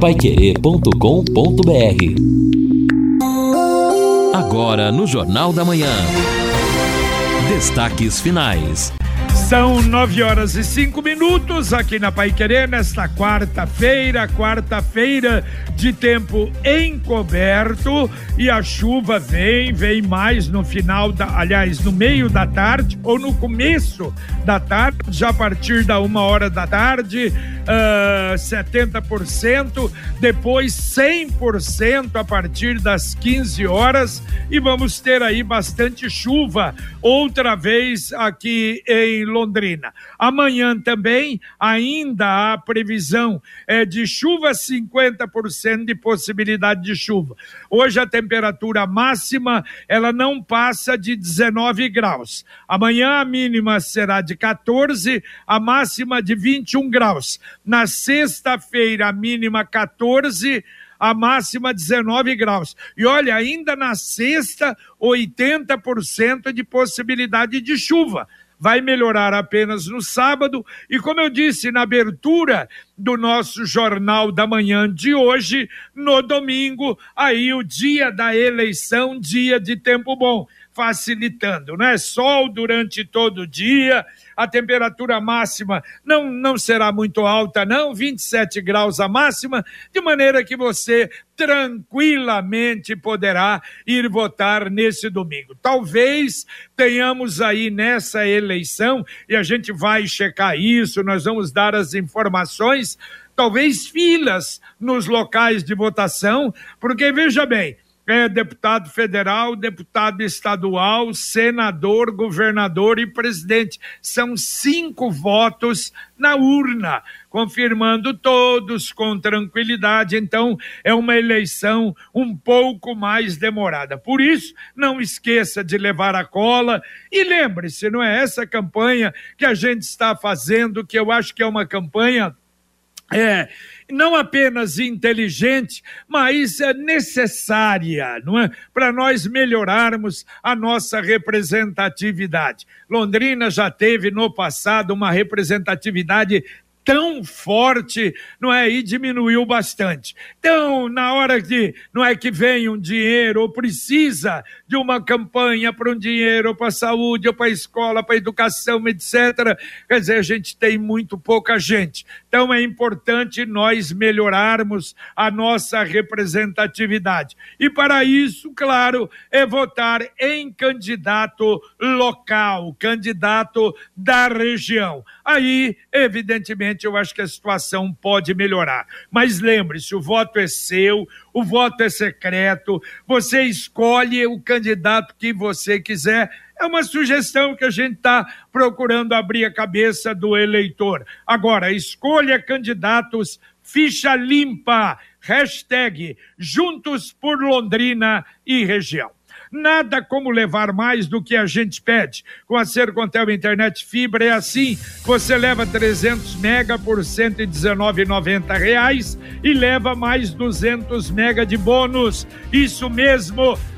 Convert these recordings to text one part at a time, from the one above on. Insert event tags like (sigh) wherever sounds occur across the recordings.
paiquerê.com.br Agora no Jornal da Manhã. Destaques finais. São nove horas e cinco minutos aqui na Pai Querer, nesta quarta-feira, quarta-feira de tempo encoberto e a chuva vem, vem mais no final da, aliás, no meio da tarde ou no começo da tarde, já a partir da uma hora da tarde, uh, ah, 70%, depois 100% a partir das 15 horas e vamos ter aí bastante chuva outra vez aqui em Londrina. Amanhã também ainda há previsão é, de chuva, 50% de possibilidade de chuva. Hoje a temperatura máxima ela não passa de 19 graus. Amanhã a mínima será de 14, a máxima de 21 graus. Na sexta-feira, a mínima 14, a máxima 19 graus. E olha, ainda na sexta, 80% de possibilidade de chuva. Vai melhorar apenas no sábado. E como eu disse na abertura do nosso Jornal da Manhã de hoje, no domingo, aí o dia da eleição, dia de tempo bom facilitando, né? Sol durante todo o dia, a temperatura máxima não, não será muito alta, não, 27 graus a máxima, de maneira que você tranquilamente poderá ir votar nesse domingo. Talvez tenhamos aí nessa eleição, e a gente vai checar isso, nós vamos dar as informações, talvez filas nos locais de votação, porque veja bem é deputado federal, deputado estadual, senador, governador e presidente. São cinco votos na urna, confirmando todos com tranquilidade. Então, é uma eleição um pouco mais demorada. Por isso, não esqueça de levar a cola e lembre-se, não é essa campanha que a gente está fazendo, que eu acho que é uma campanha. É, não apenas inteligente, mas é necessária, não é? Para nós melhorarmos a nossa representatividade. Londrina já teve no passado uma representatividade tão forte, não é? E diminuiu bastante. Então, na hora que não é que vem um dinheiro ou precisa de uma campanha para um dinheiro para a saúde, ou para a escola, para a educação, etc. Quer dizer, a gente tem muito pouca gente. Então é importante nós melhorarmos a nossa representatividade. E para isso, claro, é votar em candidato local, candidato da região. Aí, evidentemente, eu acho que a situação pode melhorar. Mas lembre-se, o voto é seu, o voto é secreto, você escolhe o candidato que você quiser. É uma sugestão que a gente está procurando abrir a cabeça do eleitor. Agora, escolha candidatos ficha limpa, hashtag Juntos por Londrina e região. Nada como levar mais do que a gente pede. Com a Sercontel Internet Fibra é assim. Você leva 300 mega por 119,90 reais e leva mais 200 mega de bônus. Isso mesmo,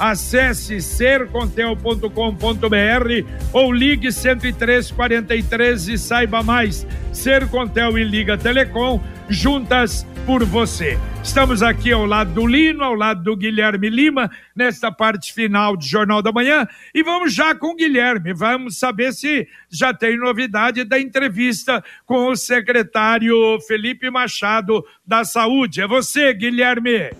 Acesse sercontel.com.br ou ligue 10343 e saiba mais. Sercontel e Liga Telecom juntas por você. Estamos aqui ao lado do Lino, ao lado do Guilherme Lima, nesta parte final do Jornal da Manhã. E vamos já com o Guilherme. Vamos saber se já tem novidade da entrevista com o secretário Felipe Machado da Saúde. É você, Guilherme.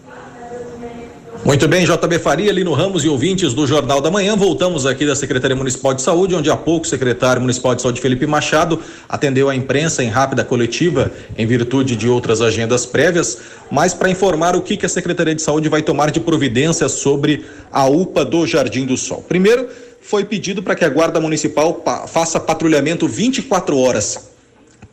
Muito bem, JB Faria, Lino Ramos e ouvintes do Jornal da Manhã. Voltamos aqui da Secretaria Municipal de Saúde, onde há pouco o secretário municipal de saúde, Felipe Machado, atendeu a imprensa em rápida coletiva, em virtude de outras agendas prévias, mas para informar o que, que a Secretaria de Saúde vai tomar de providência sobre a UPA do Jardim do Sol. Primeiro, foi pedido para que a Guarda Municipal faça patrulhamento 24 horas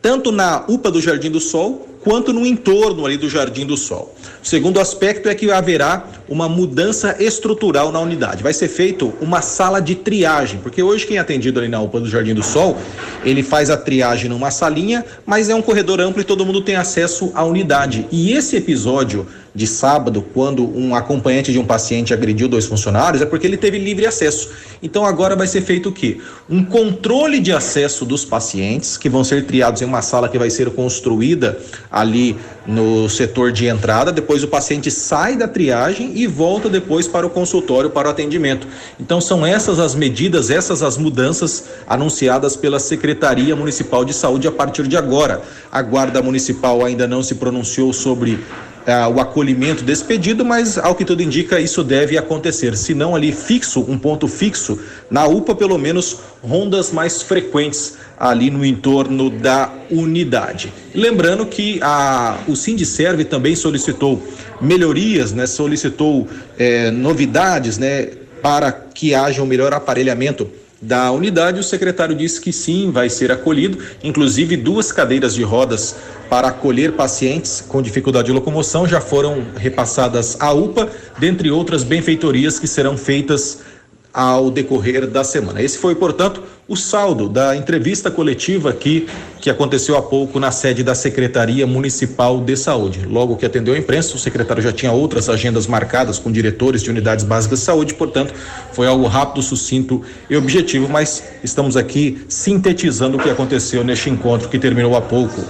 tanto na UPA do Jardim do Sol quanto no entorno ali do Jardim do Sol. O segundo aspecto é que haverá uma mudança estrutural na unidade. Vai ser feito uma sala de triagem, porque hoje quem é atendido ali na UPA do Jardim do Sol, ele faz a triagem numa salinha, mas é um corredor amplo e todo mundo tem acesso à unidade. E esse episódio de sábado, quando um acompanhante de um paciente agrediu dois funcionários, é porque ele teve livre acesso. Então agora vai ser feito o quê? Um controle de acesso dos pacientes, que vão ser triados em uma sala que vai ser construída ali no setor de entrada. Depois o paciente sai da triagem e volta depois para o consultório para o atendimento. Então são essas as medidas, essas as mudanças anunciadas pela Secretaria Municipal de Saúde a partir de agora. A Guarda Municipal ainda não se pronunciou sobre é, o acolhimento desse pedido, mas ao que tudo indica, isso deve acontecer. Se não ali fixo, um ponto fixo, na UPA, pelo menos rondas mais frequentes ali no entorno da unidade. Lembrando que a, o Sindicerve também solicitou melhorias, né, solicitou é, novidades né, para que haja um melhor aparelhamento da unidade, o secretário disse que sim, vai ser acolhido, inclusive duas cadeiras de rodas para acolher pacientes com dificuldade de locomoção já foram repassadas à UPA, dentre outras benfeitorias que serão feitas ao decorrer da semana. Esse foi, portanto, o saldo da entrevista coletiva aqui que aconteceu há pouco na sede da Secretaria Municipal de Saúde. Logo que atendeu a imprensa, o secretário já tinha outras agendas marcadas com diretores de unidades básicas de saúde, portanto, foi algo rápido, sucinto e objetivo, mas estamos aqui sintetizando o que aconteceu neste encontro que terminou há pouco.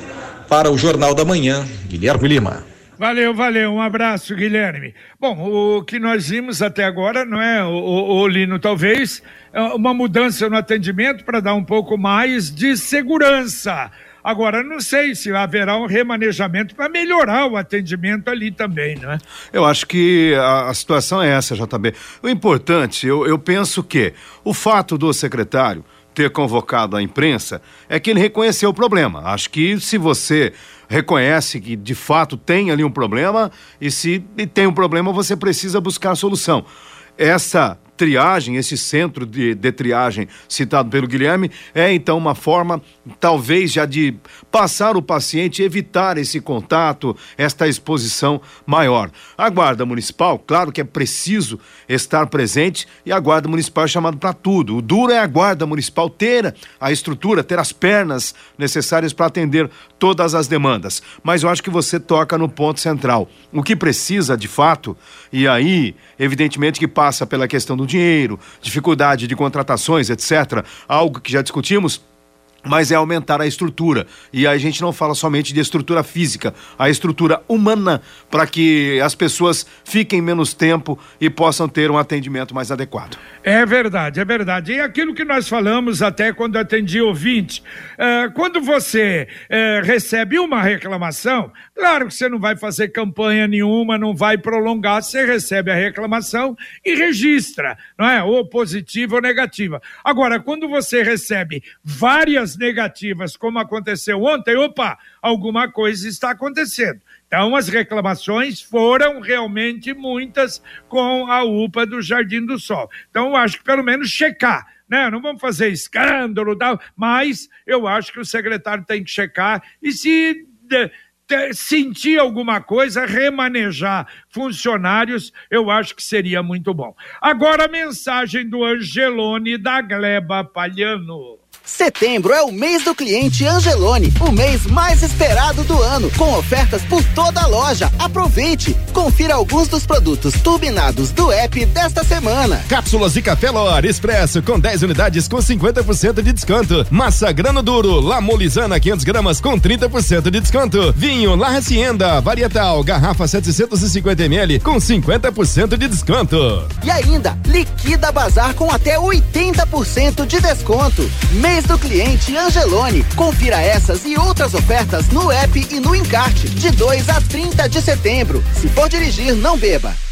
Para o Jornal da Manhã, Guilherme Lima. Valeu, valeu. Um abraço, Guilherme. Bom, o que nós vimos até agora, não é, o, o, o Lino, talvez, é uma mudança no atendimento para dar um pouco mais de segurança. Agora, não sei se haverá um remanejamento para melhorar o atendimento ali também, não é? Eu acho que a, a situação é essa, JB. O importante, eu, eu penso que o fato do secretário ter convocado a imprensa é que ele reconheceu o problema. Acho que se você reconhece que de fato tem ali um problema e se tem um problema você precisa buscar a solução. Essa triagem, esse centro de, de triagem citado pelo Guilherme, é então uma forma, talvez, já de passar o paciente, evitar esse contato, esta exposição maior. A Guarda Municipal, claro que é preciso estar presente e a Guarda Municipal é chamada para tudo. O duro é a Guarda Municipal ter a estrutura, ter as pernas necessárias para atender todas as demandas. Mas eu acho que você toca no ponto central. O que precisa, de fato, e aí, evidentemente, que passa pela questão do dinheiro, dificuldade de contratações, etc. Algo que já discutimos mas é aumentar a estrutura. E a gente não fala somente de estrutura física, a estrutura humana, para que as pessoas fiquem menos tempo e possam ter um atendimento mais adequado. É verdade, é verdade. E aquilo que nós falamos até quando atendi ouvinte, é, quando você é, recebe uma reclamação, claro que você não vai fazer campanha nenhuma, não vai prolongar, você recebe a reclamação e registra, não é? Ou positiva ou negativa. Agora, quando você recebe várias negativas, como aconteceu ontem, opa, alguma coisa está acontecendo. Então, as reclamações foram realmente muitas com a UPA do Jardim do Sol. Então, eu acho que pelo menos checar. Né? Não vamos fazer escândalo, tal, mas eu acho que o secretário tem que checar e se sentir alguma coisa, remanejar funcionários, eu acho que seria muito bom. Agora a mensagem do Angelone da Gleba Palhano. Setembro é o mês do cliente Angelone, o mês mais esperado do ano, com ofertas por toda a loja. Aproveite! Confira alguns dos produtos turbinados do app desta semana. Cápsulas de café Lor Expresso com 10 unidades com 50% de desconto. Massa grano duro Lamolizana 500 gramas com 30% de desconto. Vinho La Hacienda Varietal garrafa 750 ml com 50% de desconto. E ainda, liquida bazar com até 80% de desconto. Mês mês do cliente Angelone. Confira essas e outras ofertas no app e no encarte, de 2 a 30 de setembro. Se for dirigir, não beba.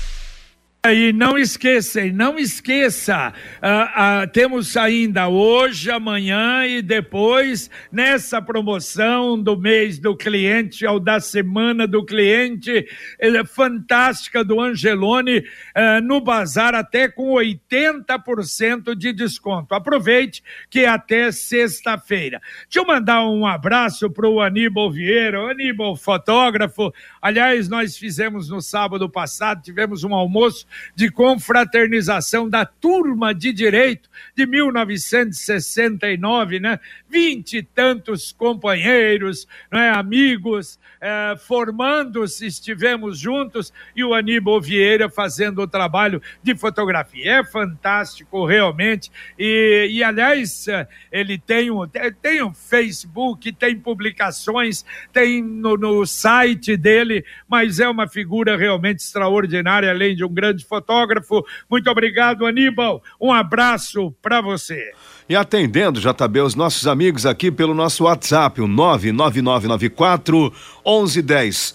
E não esqueçam, não esqueça, uh, uh, temos ainda hoje, amanhã e depois, nessa promoção do mês do cliente, ou da semana do cliente, é fantástica do Angelone, uh, no bazar até com 80% de desconto. Aproveite que é até sexta-feira. Deixa eu mandar um abraço para o Aníbal Vieira, Aníbal, fotógrafo. Aliás, nós fizemos no sábado passado, tivemos um almoço de confraternização da turma de direito de 1969, né? Vinte e tantos companheiros, né? amigos, eh, formando-se, estivemos juntos e o Aníbal Vieira fazendo o trabalho de fotografia. É fantástico, realmente. E, e aliás, eh, ele tem um, tem um Facebook, tem publicações, tem no, no site dele, mas é uma figura realmente extraordinária, além de um grande fotógrafo. Muito obrigado, Aníbal. Um abraço para você. E atendendo, JB, os nossos amigos aqui pelo nosso WhatsApp, o 99994 1110.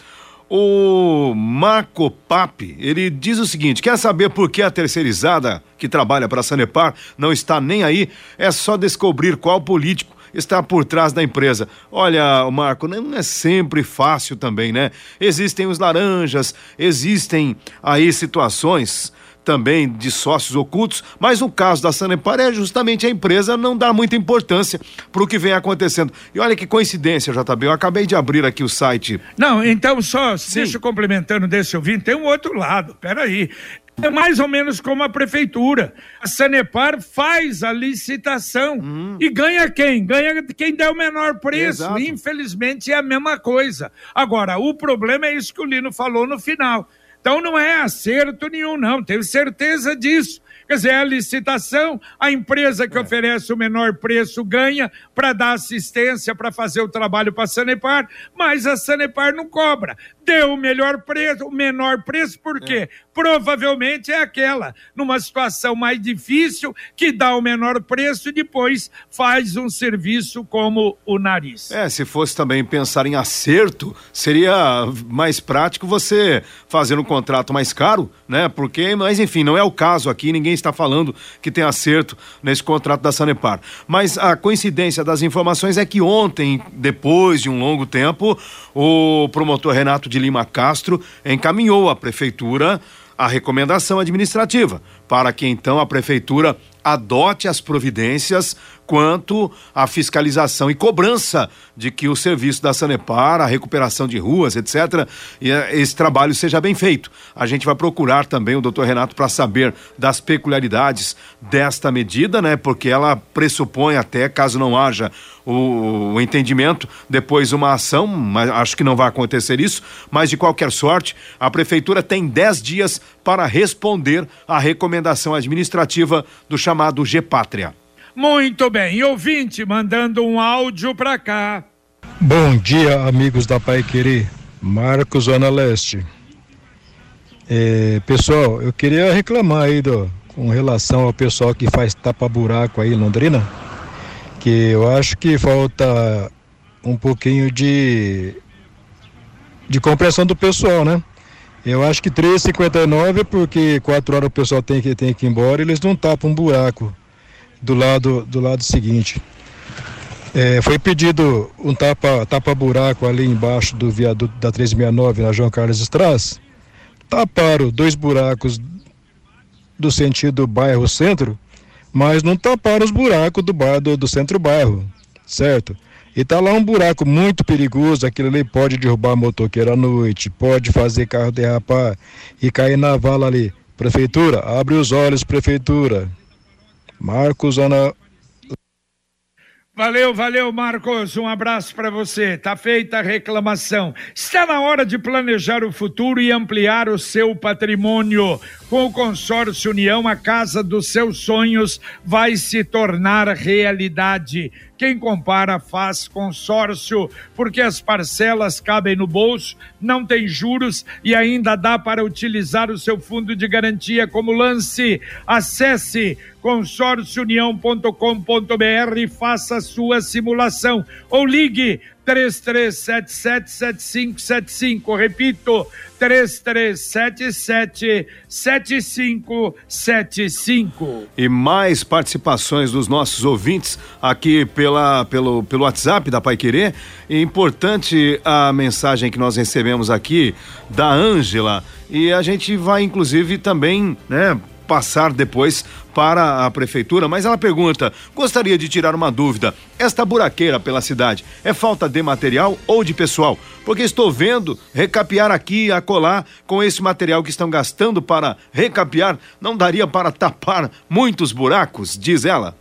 O Marco Papi, ele diz o seguinte: quer saber por que a terceirizada que trabalha para a Sanepar não está nem aí? É só descobrir qual político está por trás da empresa. Olha, Marco, não é sempre fácil também, né? Existem os laranjas, existem aí situações também de sócios ocultos, mas o caso da Sanepar é justamente a empresa não dar muita importância para o que vem acontecendo. E olha que coincidência, JB, eu acabei de abrir aqui o site. Não, então só, Sim. deixa eu complementando desse ouvinte, tem um outro lado, peraí. É mais ou menos como a prefeitura. A Sanepar faz a licitação hum. e ganha quem? Ganha quem der o menor preço. Exato. Infelizmente é a mesma coisa. Agora, o problema é isso que o Lino falou no final. Então não é acerto nenhum, não. Tenho certeza disso. Quer dizer, a licitação, a empresa que é. oferece o menor preço ganha para dar assistência, para fazer o trabalho para a Sanepar, mas a Sanepar não cobra deu o melhor preço, o menor preço, por quê? É. Provavelmente é aquela, numa situação mais difícil, que dá o menor preço e depois faz um serviço como o nariz. É, se fosse também pensar em acerto, seria mais prático você fazer um contrato mais caro, né? Porque, mas enfim, não é o caso aqui, ninguém está falando que tem acerto nesse contrato da Sanepar. Mas a coincidência das informações é que ontem, depois de um longo tempo, o promotor Renato de Lima Castro encaminhou à prefeitura a recomendação administrativa para que então a prefeitura adote as providências quanto à fiscalização e cobrança de que o serviço da Sanepar, a recuperação de ruas, etc., eh, esse trabalho seja bem feito. A gente vai procurar também o doutor Renato para saber das peculiaridades desta medida, né? Porque ela pressupõe até, caso não haja o, o entendimento, depois uma ação, mas acho que não vai acontecer isso, mas de qualquer sorte, a prefeitura tem 10 dias para responder à recomendação administrativa do chamado Gepátria. Muito bem, ouvinte mandando um áudio para cá. Bom dia, amigos da Pai Querer. Marcos, Zona Leste. É, pessoal, eu queria reclamar aí do, com relação ao pessoal que faz tapa-buraco aí em Londrina, que eu acho que falta um pouquinho de, de compreensão do pessoal, né? Eu acho que 3,59 porque 4 horas o pessoal tem que, tem que ir embora, eles não tapam um buraco do lado, do lado seguinte. É, foi pedido um tapa, tapa buraco ali embaixo do viaduto da 369 na João Carlos Estraz. Taparam dois buracos do sentido bairro-centro, mas não taparam os buracos do, do, do centro-bairro, certo? E tá lá um buraco muito perigoso, aquilo ali pode derrubar motoqueiro à noite, pode fazer carro derrapar e cair na vala ali. Prefeitura, abre os olhos, prefeitura. Marcos Ana. Valeu, valeu, Marcos. Um abraço para você. Tá feita a reclamação. Está na hora de planejar o futuro e ampliar o seu patrimônio. Com o consórcio União, a casa dos seus sonhos vai se tornar realidade. Quem compara faz consórcio, porque as parcelas cabem no bolso, não tem juros e ainda dá para utilizar o seu fundo de garantia como lance. Acesse consórciounião.com.br e faça sua simulação ou ligue 33777575. Repito, 33777575. E mais participações dos nossos ouvintes aqui pela, pelo, pelo WhatsApp da Pai Querer. Importante a mensagem que nós recebemos aqui da Ângela. E a gente vai, inclusive, também, né, passar depois para a prefeitura, mas ela pergunta: gostaria de tirar uma dúvida. Esta buraqueira pela cidade é falta de material ou de pessoal? Porque estou vendo recapear aqui e acolá com esse material que estão gastando para recapear, não daria para tapar muitos buracos, diz ela.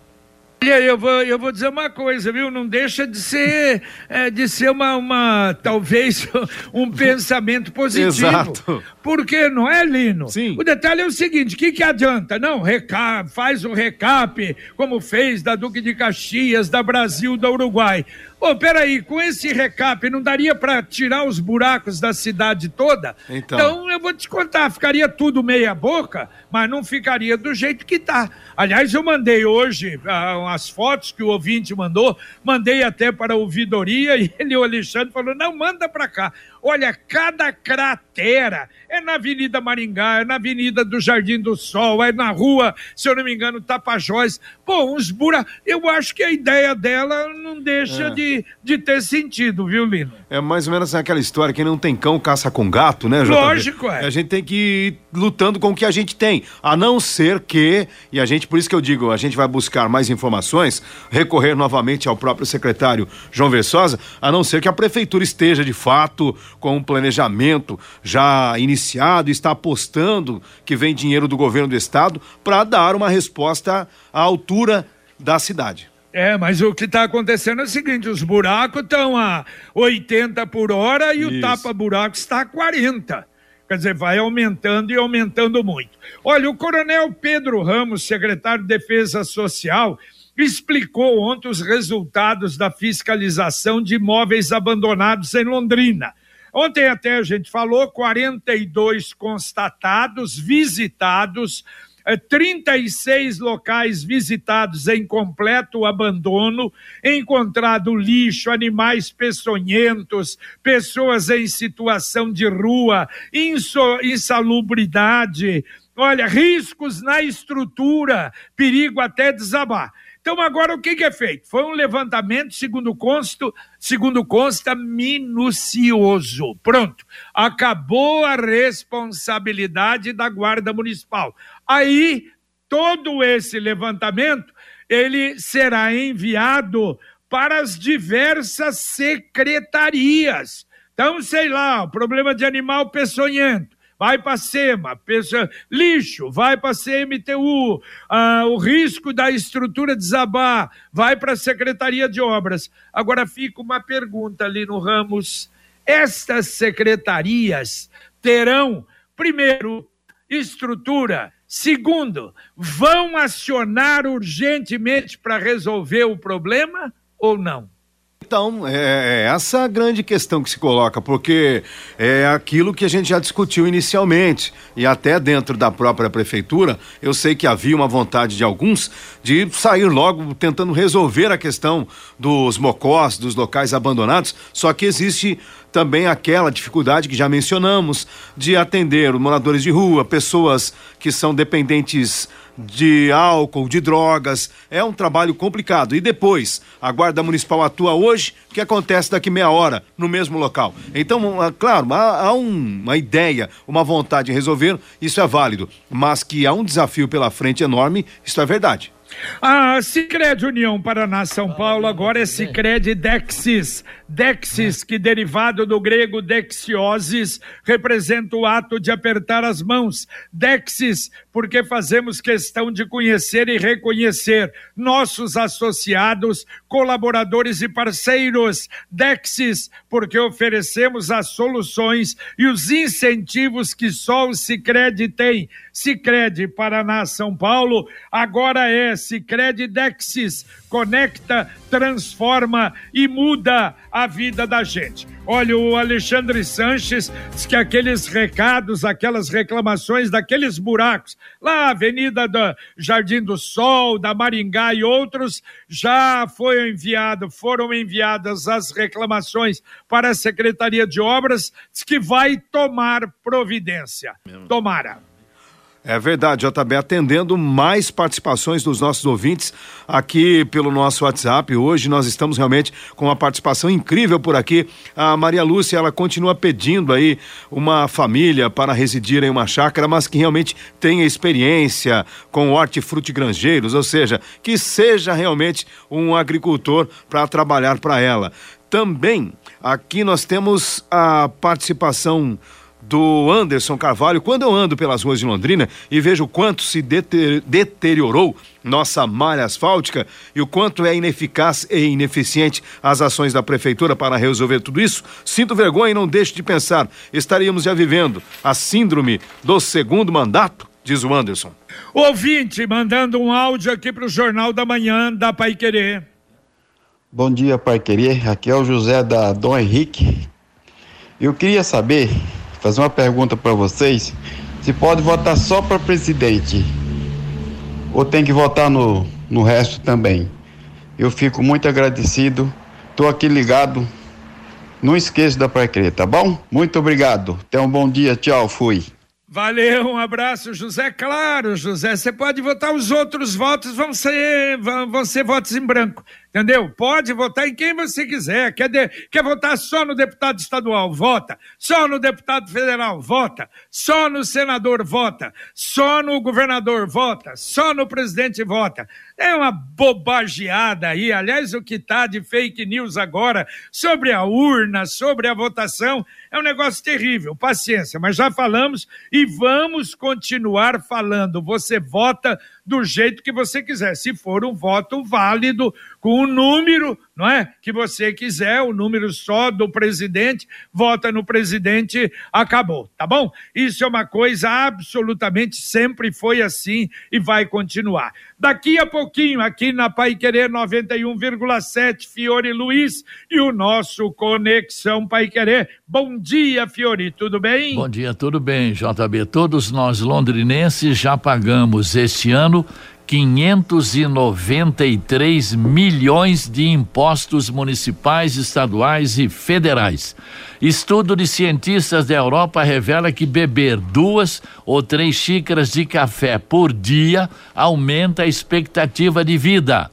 Olha, eu vou, eu vou dizer uma coisa, viu? Não deixa de ser, é, de ser uma, uma, talvez, (laughs) um pensamento positivo. Exato. Porque, não é, Lino? Sim. O detalhe é o seguinte, o que, que adianta? Não, reca, faz um recap, como fez da Duque de Caxias, da Brasil, da Uruguai. Pô, peraí, com esse recap não daria para tirar os buracos da cidade toda? Então. então eu vou te contar, ficaria tudo meia boca, mas não ficaria do jeito que tá. Aliás, eu mandei hoje ah, as fotos que o ouvinte mandou, mandei até para a ouvidoria (laughs) e ele, o Alexandre, falou: não, manda para cá. Olha, cada cratera é na Avenida Maringá, é na Avenida do Jardim do Sol, é na rua, se eu não me engano, Tapajós. Pô, uns buracos. Eu acho que a ideia dela não deixa É. de, de ter sentido, viu, Lino? É mais ou menos aquela história: quem não tem cão caça com gato, né, JB? Lógico, é. A gente tem que ir lutando com o que a gente tem. A não ser que, e a gente, por isso que eu digo, a gente vai buscar mais informações, recorrer novamente ao próprio secretário João Versosa, a não ser que a prefeitura esteja de fato com um planejamento já iniciado, está apostando que vem dinheiro do governo do estado para dar uma resposta à altura da cidade. É, mas o que está acontecendo é o seguinte: os buracos estão a 80 por hora e o Isso. tapa-buraco está a 40. Quer dizer, vai aumentando e aumentando muito. Olha, o coronel Pedro Ramos, secretário de Defesa Social, explicou ontem os resultados da fiscalização de imóveis abandonados em Londrina. Ontem até a gente falou 42 constatados, visitados, 36 locais visitados em completo abandono, encontrado lixo, animais peçonhentos, pessoas em situação de rua, insalubridade, olha, riscos na estrutura, perigo até desabar. Então, agora o que, é feito? Foi um levantamento, segundo consto, segundo consta, minucioso. Pronto. Acabou a responsabilidade da Guarda Municipal. Aí, todo esse levantamento, ele será enviado para as diversas secretarias. Então, sei lá, o problema de animal peçonhento vai para a SEMA, peça- lixo, vai para a CMTU, ah, o risco da estrutura desabar, vai para a Secretaria de Obras. Agora fica uma pergunta ali no Ramos: estas secretarias terão, primeiro, estrutura, segundo, vão acionar urgentemente para resolver o problema ou não? Então, é essa a grande questão que se coloca, porque é aquilo que a gente já discutiu inicialmente, e até dentro da própria prefeitura, eu sei que havia uma vontade de alguns de sair logo tentando resolver a questão dos mocós, dos locais abandonados, só que existe também aquela dificuldade que já mencionamos de atender moradores de rua, pessoas que são dependentes de álcool, de drogas. É um trabalho complicado. E depois, a Guarda Municipal atua hoje, o que acontece daqui meia hora no mesmo local? Então, ah, claro, há, há um- uma ideia, uma vontade de resolver, isso é válido. Mas que há um desafio pela frente enorme, isso é verdade. A Cicred União Paraná São Paulo agora é Cicred Dexis. Dexis, que derivado do grego dexiosis, representa o ato de apertar as mãos. Dexis, porque fazemos questão de conhecer e reconhecer nossos associados, colaboradores e parceiros. Dexis, porque oferecemos as soluções e os incentivos que só o Cicred tem. Cicred Paraná São Paulo agora é Cicred Dexis conecta, transforma e muda a vida da gente. Olha, o Alexandre Sanches diz que aqueles recados, aquelas reclamações daqueles buracos, lá Avenida do Jardim do Sol, da Maringá e outros, já foi enviado, foram enviadas as reclamações para a Secretaria de Obras, diz que vai tomar providência. Tomara. É verdade, JB, atendendo mais participações dos nossos ouvintes aqui pelo nosso WhatsApp. Hoje nós estamos realmente com uma participação incrível por aqui. A Maria Lúcia, ela continua pedindo aí uma família para residir em uma chácara, mas que realmente tenha experiência com hortifruti granjeiros, ou seja, que seja realmente um agricultor para trabalhar para ela. Também aqui nós temos a participação do Anderson Carvalho. Quando eu ando pelas ruas de Londrina e vejo o quanto se deteriorou nossa malha asfáltica e o quanto é ineficaz e ineficiente as ações da prefeitura para resolver tudo isso, sinto vergonha e não deixo de pensar, estaríamos já vivendo a síndrome do segundo mandato? Diz o Anderson. Ouvinte, mandando um áudio aqui para o Jornal da Manhã da Pai Querer. Bom dia, Pai Querer. Aqui é o José da Dom Henrique. Eu queria saber fazer uma pergunta para vocês. Se pode votar só para presidente ou tem que votar no, no resto também? Eu fico muito agradecido. Estou aqui ligado. Não esqueça da pré tá bom? Muito obrigado. Tenha um bom dia. Tchau. Fui. Valeu, um abraço, José. Claro, José, você pode votar, os outros votos vão ser, vão, vão ser votos em branco. Entendeu? Pode votar em quem você quiser. Quer, de, quer votar só no deputado estadual? Vota. Só no deputado federal? Vota. Só no senador? Vota. Só no governador? Vota. Só no presidente? Vota. É uma bobageada aí. Aliás, o que está de fake news agora sobre a urna, sobre a votação, é um negócio terrível. Paciência, mas já falamos e vamos continuar falando. Você vota do jeito que você quiser. Se for um voto válido, com o número, não é? Que você quiser, o número só do presidente, vota no presidente, acabou, tá bom? Isso é uma coisa absolutamente sempre foi assim e vai continuar. Daqui a pouquinho, aqui na Pai Querer 91,7, Fiore Luiz e o nosso Conexão Pai Querer. Bom dia, Fiore, tudo bem? Bom dia, tudo bem, JB. Todos nós londrinenses já pagamos este ano 593 milhões de impostos municipais, estaduais e federais. Estudo de cientistas da Europa revela que beber duas ou três xícaras de café por dia aumenta a expectativa de vida.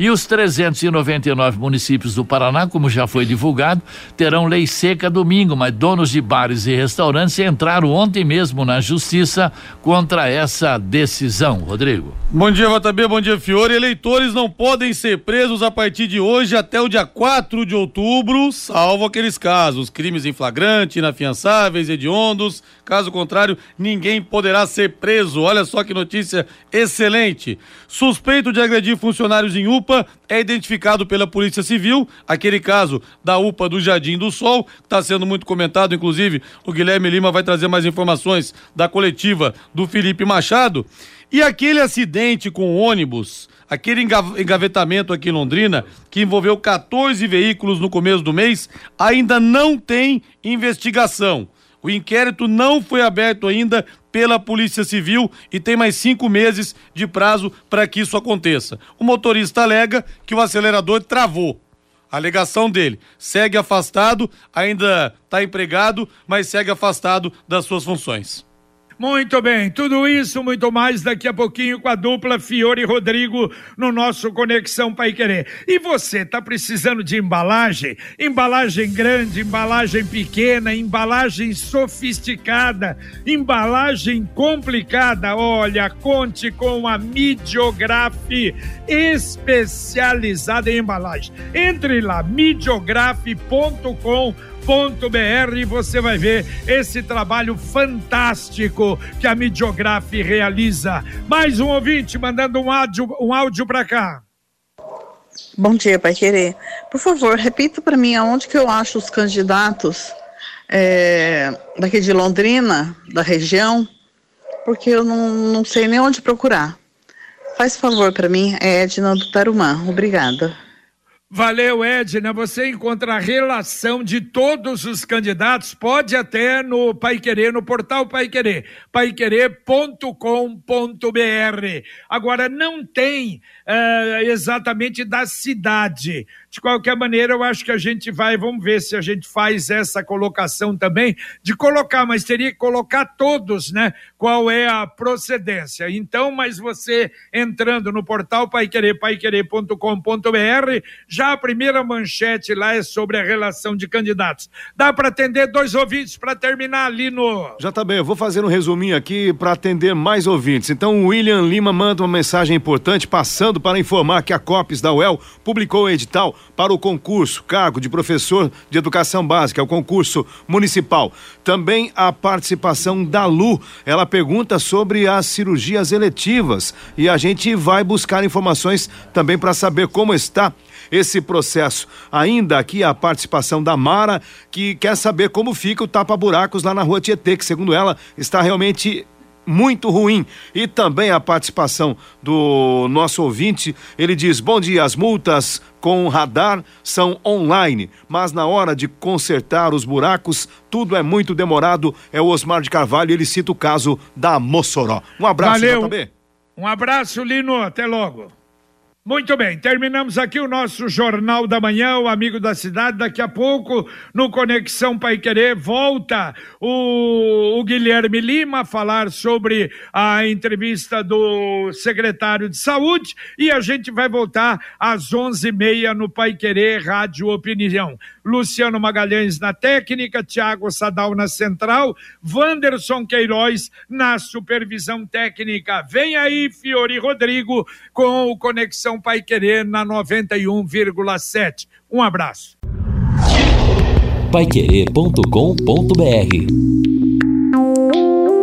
E os 399 municípios do Paraná, como já foi divulgado, terão lei seca domingo, mas donos de bares e restaurantes entraram ontem mesmo na justiça contra essa decisão. Rodrigo. Bom dia, JB, bom dia, Fiore. Eleitores não podem ser presos a partir de hoje até o dia 4 de outubro, salvo aqueles casos, crimes em flagrante, inafiançáveis, hediondos. Caso contrário, ninguém poderá ser preso. Olha só que notícia excelente. Suspeito de agredir funcionários em UPA é identificado pela Polícia Civil. Aquele caso da UPA do Jardim do Sol, está sendo muito comentado, inclusive o Guilherme Lima vai trazer mais informações da coletiva do Felipe Machado. E aquele acidente com ônibus, aquele engavetamento aqui em Londrina, que envolveu 14 veículos no começo do mês, ainda não tem investigação. O inquérito não foi aberto ainda pela Polícia Civil e tem mais cinco meses de prazo para que isso aconteça. O motorista alega que o acelerador travou. A alegação dele segue afastado, ainda está empregado, mas segue afastado das suas funções. Muito bem, tudo isso, muito mais daqui a pouquinho com a dupla Fiore e Rodrigo no nosso Conexão Pai Querer. E você tá precisando de embalagem? Embalagem grande, embalagem pequena, embalagem sofisticada, embalagem complicada. Olha, conte com a Midiograf especializada em embalagem. Entre lá, midiograf.com br e você vai ver esse trabalho fantástico que a Midiograf realiza. Mais um ouvinte mandando um áudio, um áudio para cá. Bom dia, Pai Querer. Por favor, repita para mim aonde que eu acho os candidatos é, daqui de Londrina, da região, porque eu não, não sei nem onde procurar. Faz favor para mim, é Edna do Tarumã. Obrigada. Valeu, Edna. Você encontra a relação de todos os candidatos, pode até no Pai Querer, no portal Pai Querer, paiquerer.com.br. Agora, não tem uh, exatamente da cidade. De qualquer maneira, eu acho que a gente vai, vamos ver se a gente faz essa colocação também, de colocar, mas teria que colocar todos, né? Qual é a procedência. Então, mas você entrando no portal paiquerer, paiquerer.com.br, já a primeira manchete lá é sobre a relação de candidatos. Dá para atender dois ouvintes para terminar ali no. Já tá bem, eu vou fazer um resuminho aqui para atender mais ouvintes. Então, o William Lima manda uma mensagem importante passando para informar que a COPES da UEL publicou o edital para o concurso, cargo de professor de educação básica, é o concurso municipal. Também a participação da Lu. Ela pergunta sobre as cirurgias eletivas e a gente vai buscar informações também para saber como está esse processo. Ainda aqui a participação da Mara, que quer saber como fica o tapa-buracos lá na rua Tietê, que segundo ela está realmente muito ruim. E também a participação do nosso ouvinte, ele diz: Bom dia, as multas com radar são online, mas na hora de consertar os buracos, tudo é muito demorado. É o Osmar de Carvalho, ele cita o caso da Mossoró. Um abraço, Valeu. JB. Um abraço, Lino. Até logo. Muito bem, terminamos aqui o nosso Jornal da Manhã, o Amigo da Cidade. Daqui a pouco, no Conexão Pai Querer, volta o, o Guilherme Lima a falar sobre a entrevista do secretário de Saúde e a gente vai voltar às onze e meia no Pai Querer Rádio Opinião. Luciano Magalhães na técnica, Tiago Sadal na central, Wanderson Queiroz na supervisão técnica. Vem aí, Fiori Rodrigo, com o Conexão Pai Querer na 91,7. Um abraço. Paiquerê.com.br